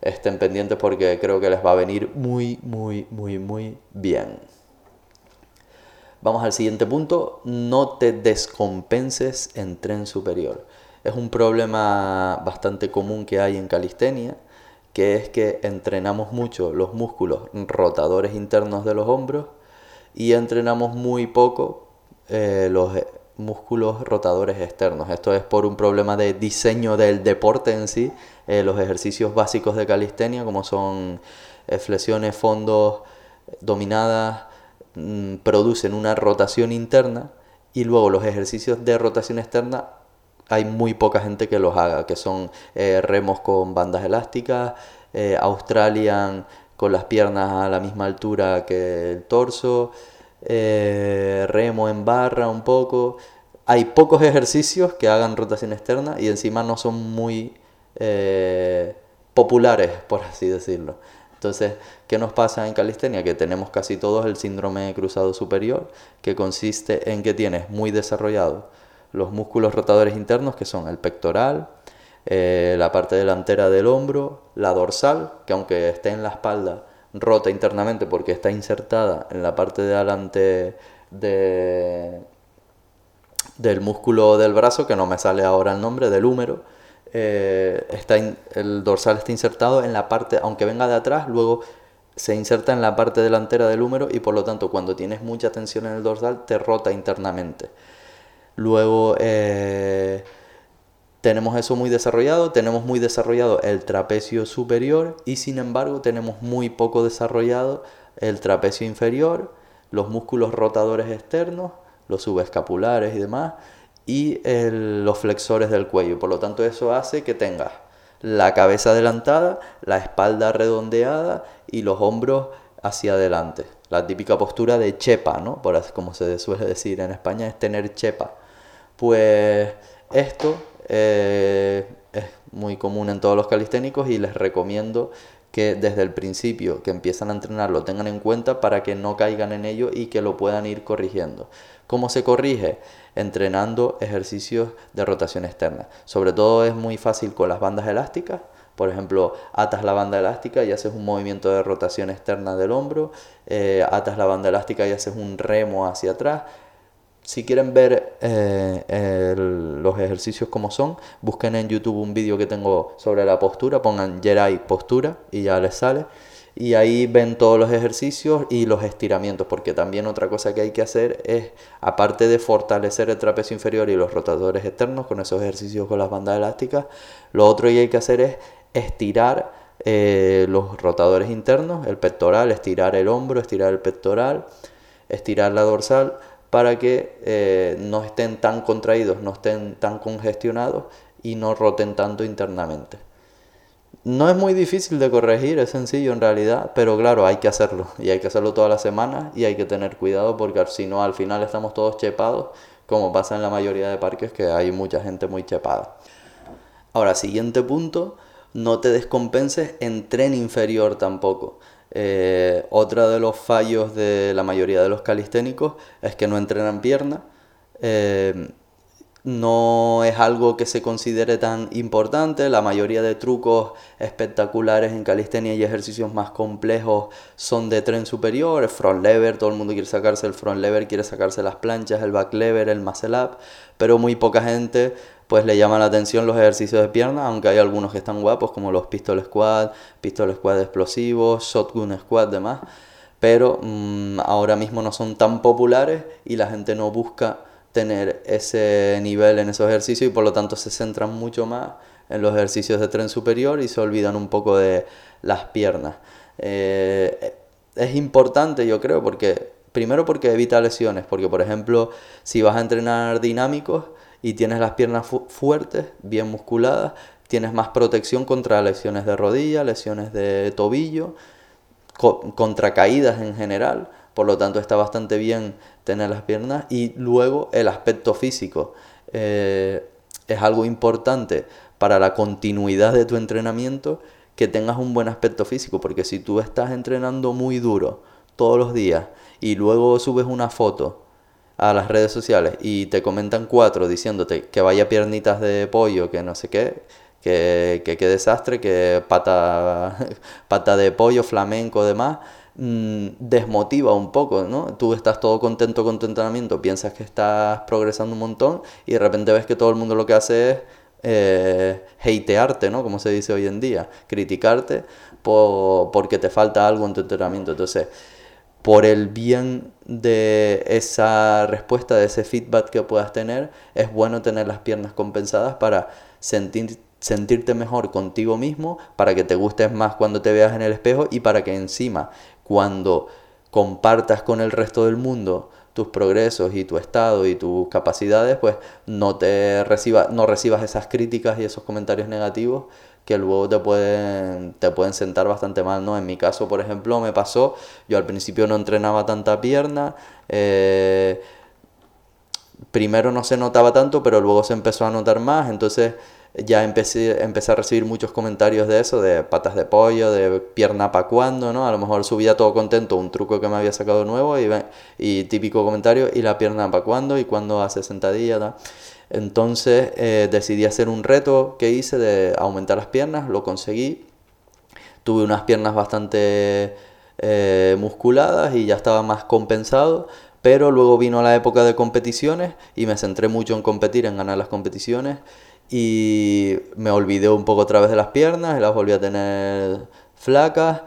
estén pendientes porque creo que les va a venir muy, muy, muy, muy bien. Vamos al siguiente punto, no te descompenses en tren superior. Es un problema bastante común que hay en calistenia, que es que entrenamos mucho los músculos rotadores internos de los hombros y entrenamos muy poco eh, los músculos rotadores externos. Esto es por un problema de diseño del deporte en sí. Eh, los ejercicios básicos de calistenia, como son eh, flexiones, fondos, dominadas, mm, producen una rotación interna y luego los ejercicios de rotación externa hay muy poca gente que los haga, que son eh, remos con bandas elásticas, eh, Australian con las piernas a la misma altura que el torso, eh, remo en barra un poco. Hay pocos ejercicios que hagan rotación externa y encima no son muy populares, por así decirlo. Entonces, ¿qué nos pasa en calistenia? Que tenemos casi todos el síndrome cruzado superior, que consiste en que tienes muy desarrollado los músculos rotadores internos, que son el pectoral, eh, la parte delantera del hombro, la dorsal, que aunque esté en la espalda, rota internamente porque está insertada en la parte de adelante de, del músculo del brazo, que no me sale ahora el nombre, del húmero eh, está el dorsal está insertado en la parte, aunque venga de atrás, luego se inserta en la parte delantera del húmero y por lo tanto cuando tienes mucha tensión en el dorsal te rota internamente. Luego eh, tenemos eso muy desarrollado, tenemos muy desarrollado el trapecio superior y sin embargo tenemos muy poco desarrollado el trapecio inferior, los músculos rotadores externos, los subescapulares y demás y los flexores del cuello. Por lo tanto, eso hace que tengas la cabeza adelantada, la espalda redondeada y los hombros hacia adelante. La típica postura de chepa, ¿no? Por como se suele decir en España, es tener chepa. Pues esto eh, es muy común en todos los calisténicos y les recomiendo que desde el principio que empiezan a entrenar lo tengan en cuenta para que no caigan en ello y que lo puedan ir corrigiendo. ¿Cómo se corrige? Entrenando ejercicios de rotación externa. Sobre todo es muy fácil con las bandas elásticas. Por ejemplo, atas la banda elástica y haces un movimiento de rotación externa del hombro, eh, atas la banda elástica y haces un remo hacia atrás, si quieren ver eh, los ejercicios como son, busquen en YouTube un vídeo que tengo sobre la postura, pongan Jerai postura y ya les sale. Y ahí ven todos los ejercicios y los estiramientos, porque también otra cosa que hay que hacer es, aparte de fortalecer el trapecio inferior y los rotadores externos con esos ejercicios con las bandas elásticas, lo otro que hay que hacer es estirar eh, los rotadores internos, el pectoral, estirar el hombro, estirar el pectoral, estirar la dorsal para que eh, no estén tan contraídos, no estén tan congestionados y no roten tanto internamente. No es muy difícil de corregir, es sencillo en realidad, pero claro, hay que hacerlo y hay que hacerlo todas las semanas y hay que tener cuidado porque si no al final estamos todos chepados, como pasa en la mayoría de parques que hay mucha gente muy chepada. Ahora, siguiente punto, no te descompenses en tren inferior tampoco. Eh, otro de los fallos de la mayoría de los calisténicos es que no entrenan pierna. Eh, no es algo que se considere tan importante. La mayoría de trucos espectaculares en calistenia y ejercicios más complejos son de tren superior, front lever, todo el mundo quiere sacarse el front lever, quiere sacarse las planchas, el back lever, el muscle up, pero muy poca gente pues le llama la atención los ejercicios de pierna, aunque hay algunos que están guapos, como los pistol squad, pistol squad explosivos, shotgun squad, demás, pero mm, ahora mismo no son tan populares y la gente no busca tener ese nivel en esos ejercicios y por lo tanto se centran mucho más en los ejercicios de tren superior y se olvidan un poco de las piernas. Eh, es importante, yo creo, porque primero porque evita lesiones, porque por ejemplo, si vas a entrenar dinámicos, y tienes las piernas fuertes, bien musculadas, tienes más protección contra lesiones de rodilla, lesiones de tobillo, contra caídas en general. Por lo tanto, está bastante bien tener las piernas. Y luego el aspecto físico. Eh, es algo importante para la continuidad de tu entrenamiento que tengas un buen aspecto físico. Porque si tú estás entrenando muy duro todos los días y luego subes una foto a las redes sociales y te comentan cuatro diciéndote que vaya piernitas de pollo, que no sé qué, que, que qué desastre, que pata, pata de pollo, flamenco, demás, mm, desmotiva un poco, ¿no? Tú estás todo contento con tu entrenamiento, piensas que estás progresando un montón y de repente ves que todo el mundo lo que hace es eh, hatearte, ¿no? Como se dice hoy en día, criticarte por, porque te falta algo en tu entrenamiento. Entonces, por el bien de esa respuesta, de ese feedback que puedas tener, es bueno tener las piernas compensadas para sentirte mejor contigo mismo, para que te gustes más cuando te veas en el espejo y para que encima, cuando compartas con el resto del mundo tus progresos y tu estado y tus capacidades, pues no te reciba, no recibas esas críticas y esos comentarios negativos que luego te pueden, te pueden sentar bastante mal, ¿no? En mi caso, por ejemplo, me pasó, yo al principio no entrenaba tanta pierna, eh, primero no se notaba tanto, pero luego se empezó a notar más, entonces ya empecé, empecé a recibir muchos comentarios de eso, de patas de pollo, de pierna pa' cuando, ¿no? A lo mejor subía todo contento un truco que me había sacado nuevo y, y típico comentario, y la pierna pa' cuando, y cuando hace sentadilla, ¿no? Entonces eh, decidí hacer un reto que hice de aumentar las piernas, lo conseguí, tuve unas piernas bastante eh, musculadas y ya estaba más compensado, pero luego vino la época de competiciones y me centré mucho en competir, en ganar las competiciones. Y me olvidé un poco otra vez de las piernas y las volví a tener flacas.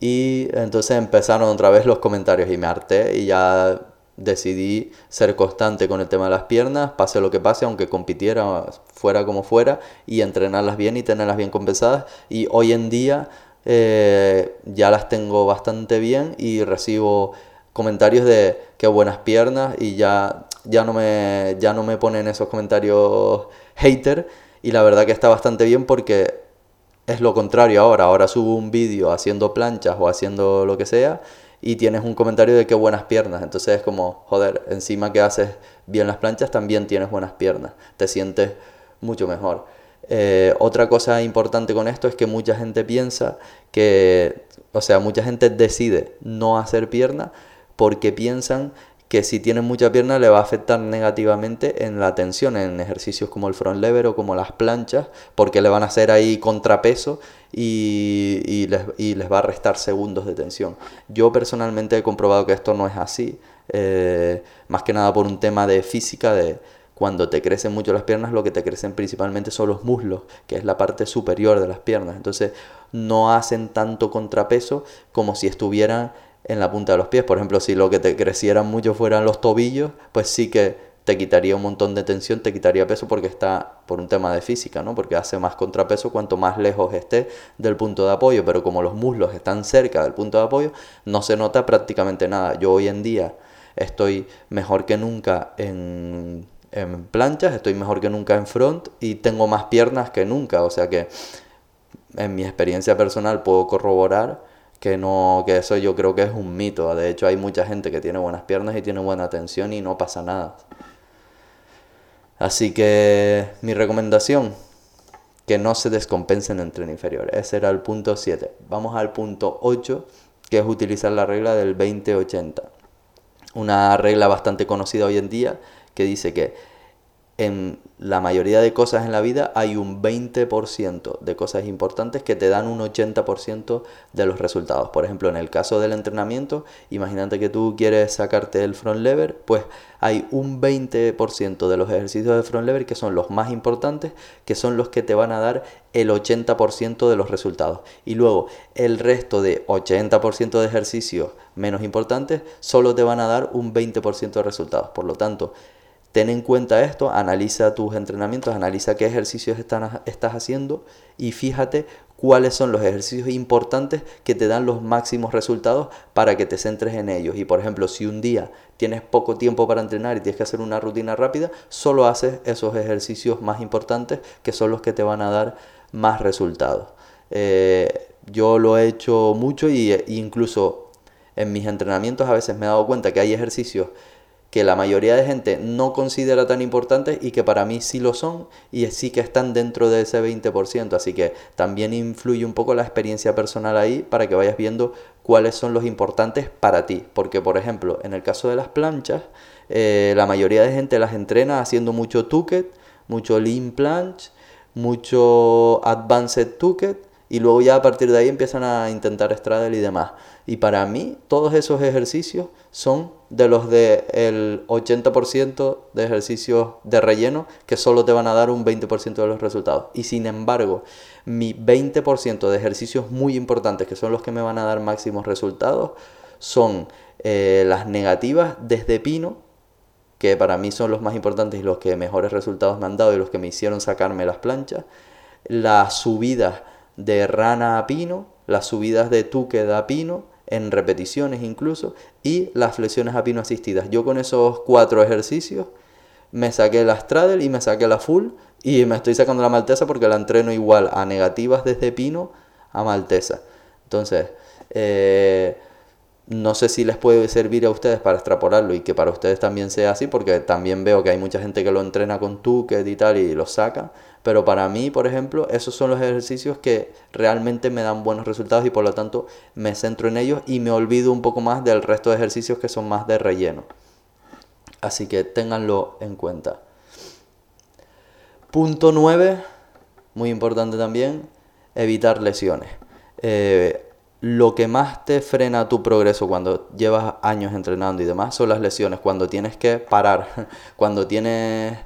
Y entonces empezaron otra vez los comentarios y me harté y ya decidí ser constante con el tema de las piernas, pase lo que pase, aunque compitiera fuera como fuera, y entrenarlas bien y tenerlas bien compensadas. Y hoy en día eh, ya las tengo bastante bien y recibo comentarios de qué buenas piernas y ya, ya, no, me, ya no me ponen esos comentarios hater y la verdad que está bastante bien porque es lo contrario ahora, ahora subo un vídeo haciendo planchas o haciendo lo que sea y tienes un comentario de qué buenas piernas, entonces es como, joder, encima que haces bien las planchas también tienes buenas piernas, te sientes mucho mejor. Eh, otra cosa importante con esto es que mucha gente piensa que, o sea, mucha gente decide no hacer pierna porque piensan que si tienen mucha pierna le va a afectar negativamente en la tensión, en ejercicios como el front lever o como las planchas, porque le van a hacer ahí contrapeso y, les, va a restar segundos de tensión. Yo personalmente he comprobado que esto no es así, eh, más que nada por un tema de física, de cuando te crecen mucho las piernas, lo que te crecen principalmente son los muslos, que es la parte superior de las piernas. Entonces no hacen tanto contrapeso como si estuvieran en la punta de los pies. Por ejemplo, si lo que te crecieran mucho fueran los tobillos, pues sí que te quitaría un montón de tensión, te quitaría peso porque está por un tema de física, ¿no? Porque hace más contrapeso cuanto más lejos esté del punto de apoyo, pero como los muslos están cerca del punto de apoyo, no se nota prácticamente nada. Yo hoy en día estoy mejor que nunca en, en planchas, estoy mejor que nunca en front y tengo más piernas que nunca, o sea que en mi experiencia personal puedo corroborar que no que eso yo creo que es un mito. De hecho hay mucha gente que tiene buenas piernas y tiene buena tensión y no pasa nada. Así que mi recomendación que no se descompensen en tren inferior. Ese era el punto 7 vamos al punto 8 que es utilizar la regla del 20-80 una regla bastante conocida hoy en día que dice que en la mayoría de cosas en la vida hay un 20% de cosas importantes que te dan un 80% de los resultados. Por ejemplo, en el caso del entrenamiento, imagínate que tú quieres sacarte el front lever, pues hay un 20% de los ejercicios de front lever que son los más importantes, que son los que te van a dar el 80% de los resultados. Y luego el resto de 80% de ejercicios menos importantes solo te van a dar un 20% de resultados. Por lo tanto, Ten en cuenta esto, analiza tus entrenamientos, analiza qué ejercicios estás haciendo y fíjate cuáles son los ejercicios importantes que te dan los máximos resultados para que te centres en ellos. Y por ejemplo, si un día tienes poco tiempo para entrenar y tienes que hacer una rutina rápida, solo haces esos ejercicios más importantes que son los que te van a dar más resultados. Eh, yo lo he hecho mucho y e incluso en mis entrenamientos a veces me he dado cuenta que hay ejercicios que la mayoría de gente no considera tan importantes y que para mí sí lo son y sí que están dentro de ese 20%. Así que también influye un poco la experiencia personal ahí para que vayas viendo cuáles son los importantes para ti. Porque, por ejemplo, en el caso de las planchas, eh, la mayoría de gente las entrena haciendo mucho tucket, mucho lean planche, mucho advanced tucket y luego ya a partir de ahí empiezan a intentar straddle y demás. Y para mí todos esos ejercicios son de los del 80% de ejercicios de relleno que solo te van a dar un 20% de los resultados. Y sin embargo, mi 20% de ejercicios muy importantes, que son los que me van a dar máximos resultados, son eh, las negativas desde pino, que para mí son los más importantes y los que mejores resultados me han dado y los que me hicieron sacarme las planchas, las subidas de rana a pino, las subidas de tuque a pino, en repeticiones incluso, y las flexiones a pino asistidas. Yo con esos cuatro ejercicios me saqué la straddle y me saqué la full y me estoy sacando la maltesa porque la entreno igual a negativas desde pino a maltesa. Entonces, eh, no sé si les puede servir a ustedes para extrapolarlo y que para ustedes también sea así, porque también veo que hay mucha gente que lo entrena con tuque y tal y lo saca. Pero para mí, por ejemplo, esos son los ejercicios que realmente me dan buenos resultados y por lo tanto me centro en ellos y me olvido un poco más del resto de ejercicios que son más de relleno. Así que ténganlo en cuenta. Punto 9, muy importante también, evitar lesiones. Eh, lo que más te frena tu progreso cuando llevas años entrenando y demás son las lesiones, cuando tienes que parar, cuando tienes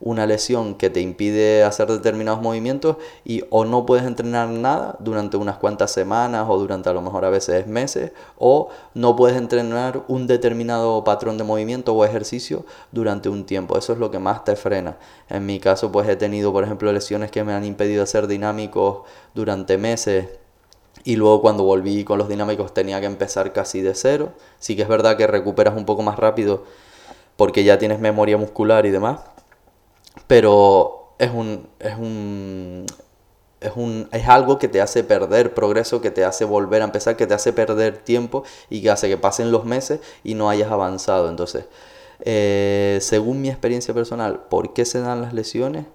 una lesión que te impide hacer determinados movimientos y o no puedes entrenar nada durante unas cuantas semanas o durante a lo mejor a veces meses o no puedes entrenar un determinado patrón de movimiento o ejercicio durante un tiempo. Eso es lo que más te frena. En mi caso pues he tenido por ejemplo lesiones que me han impedido hacer dinámicos durante meses y luego cuando volví con los dinámicos tenía que empezar casi de cero. Sí que es verdad que recuperas un poco más rápido porque ya tienes memoria muscular y demás pero es un, es un, es un, es algo que te hace perder progreso, que te hace volver a empezar, que te hace perder tiempo y que hace que pasen los meses y no hayas avanzado. Entonces, eh, según mi experiencia personal, ¿por qué se dan las lesiones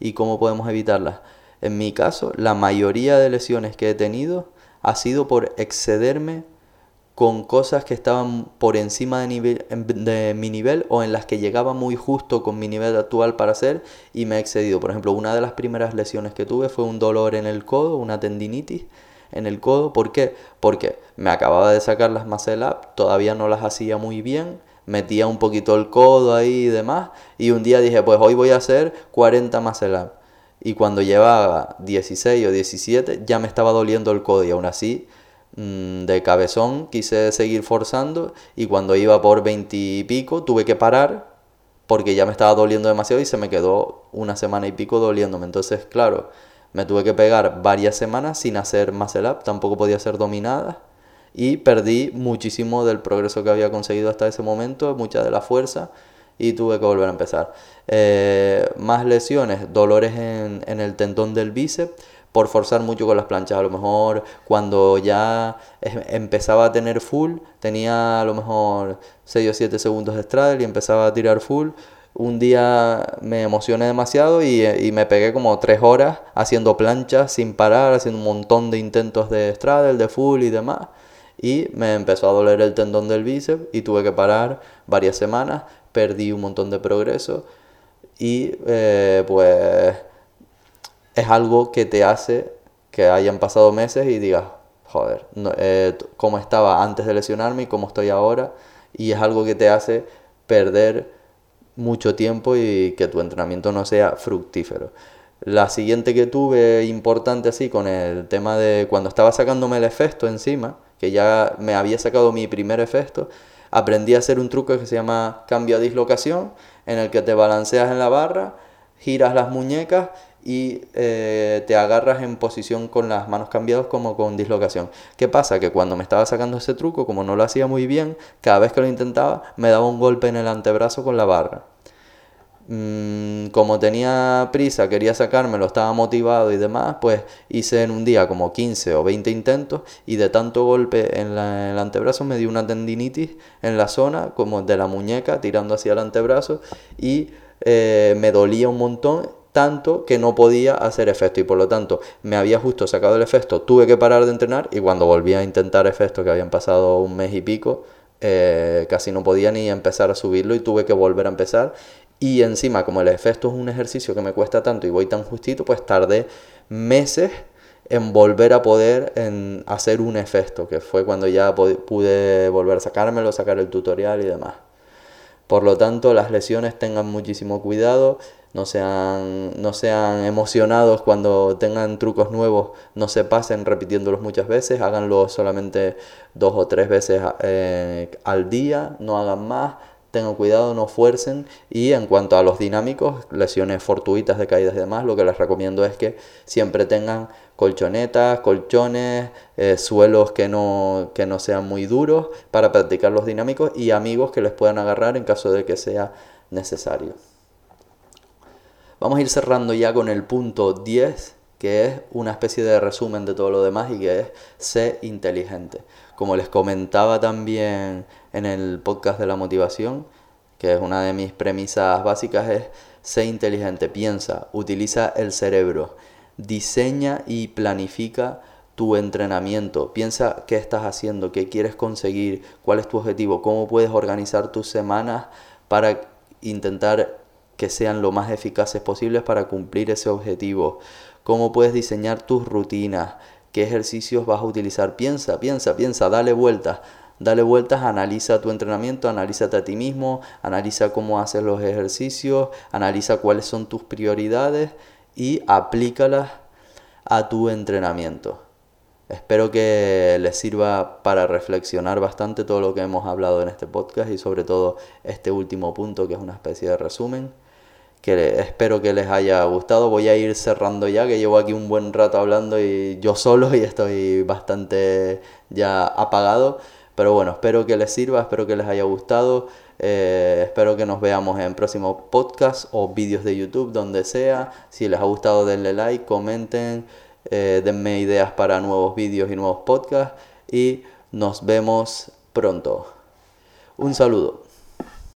y cómo podemos evitarlas? En mi caso, la mayoría de lesiones que he tenido ha sido por excederme con cosas que estaban por encima de, mi nivel o en las que llegaba muy justo con mi nivel actual para hacer y me he excedido. Por ejemplo, una de las primeras lesiones que tuve fue un dolor en el codo, una tendinitis en el codo. ¿Por qué? Porque me acababa de sacar las muscle up, todavía no las hacía muy bien, metía un poquito el codo ahí y demás. Y un día dije, pues hoy voy a hacer 40 muscle up. Y cuando llevaba 16 o 17 ya me estaba doliendo el codo y aún así Mm, de cabezón quise seguir forzando y cuando iba por 20 y pico tuve que parar porque ya me estaba doliendo demasiado y se me quedó una semana y pico doliéndome. Entonces, claro, me tuve que pegar varias semanas sin hacer muscle up, tampoco podía ser dominada y perdí muchísimo del progreso que había conseguido hasta ese momento, mucha de la fuerza y tuve que volver a empezar. Eh, más lesiones, dolores en, en el tendón del bíceps por forzar mucho con las planchas. A lo mejor cuando ya empezaba a tener full, tenía a lo mejor 6 o 7 segundos de straddle y empezaba a tirar full. Un día me emocioné demasiado y, me pegué como 3 horas haciendo planchas sin parar, haciendo un montón de intentos de straddle, de full y demás. Y me empezó a doler el tendón del bíceps y tuve que parar varias semanas. Perdí un montón de progreso y eh, pues es algo que te hace que hayan pasado meses y digas, joder, eh, cómo estaba antes de lesionarme y cómo estoy ahora. Y es algo que te hace perder mucho tiempo y que tu entrenamiento no sea fructífero. La siguiente que tuve importante así con el tema de cuando estaba sacándome el efecto encima, que ya me había sacado mi primer efecto, aprendí a hacer un truco que se llama cambio a dislocación, en el que te balanceas en la barra, giras las muñecas y eh, te agarras en posición con las manos cambiadas como con dislocación. ¿Qué pasa? Que cuando me estaba sacando ese truco, como no lo hacía muy bien, cada vez que lo intentaba me daba un golpe en el antebrazo con la barra. Mm, como tenía prisa, quería sacármelo, estaba motivado y demás, pues hice en un día como 15 o 20 intentos y de tanto golpe en, en el antebrazo me dio una tendinitis en la zona como de la muñeca tirando hacia el antebrazo y eh, me dolía un montón tanto que no podía hacer efecto y por lo tanto me había justo sacado el efecto, tuve que parar de entrenar y cuando volví a intentar efecto que habían pasado un mes y pico, eh, casi no podía ni empezar a subirlo y tuve que volver a empezar y encima como el efecto es un ejercicio que me cuesta tanto y voy tan justito, pues tardé meses en volver a poder hacer un efecto, que fue cuando ya pude volver a sacármelo, sacar el tutorial y demás. Por lo tanto, las lesiones tengan muchísimo cuidado, no sean, no sean emocionados cuando tengan trucos nuevos, no se pasen repitiéndolos muchas veces, háganlo solamente dos o tres veces eh, al día, no hagan más, tengan cuidado, no fuercen. Y en cuanto a los dinámicos, lesiones fortuitas de caídas y demás, lo que les recomiendo es que siempre tengan colchonetas, colchones, eh, suelos que no, que no sean muy duros para practicar los dinámicos y amigos que les puedan agarrar en caso de que sea necesario. Vamos a ir cerrando ya con el punto 10, que es una especie de resumen de todo lo demás y que es ser inteligente. Como les comentaba también en el podcast de la motivación, que es una de mis premisas básicas, es ser inteligente, piensa, utiliza el cerebro, diseña y planifica tu entrenamiento, piensa qué estás haciendo, qué quieres conseguir, cuál es tu objetivo, cómo puedes organizar tus semanas para intentar que sean lo más eficaces posibles para cumplir ese objetivo, cómo puedes diseñar tus rutinas, qué ejercicios vas a utilizar, piensa, piensa, piensa, dale vueltas, dale vueltas, analiza tu entrenamiento, analízate a ti mismo, analiza cómo haces los ejercicios, analiza cuáles son tus prioridades y aplícalas a tu entrenamiento. Espero que les sirva para reflexionar bastante todo lo que hemos hablado en este podcast y sobre todo este último punto que es una especie de resumen que espero que les haya gustado. Voy a ir cerrando ya, que llevo aquí un buen rato hablando y yo solo y estoy bastante ya apagado. Pero bueno, espero que les sirva, espero que les haya gustado. Eh, espero que nos veamos en próximos podcasts o vídeos de YouTube, donde sea. Si les ha gustado, denle like, comenten, eh, denme ideas para nuevos vídeos y nuevos podcasts. Y nos vemos pronto. Un saludo.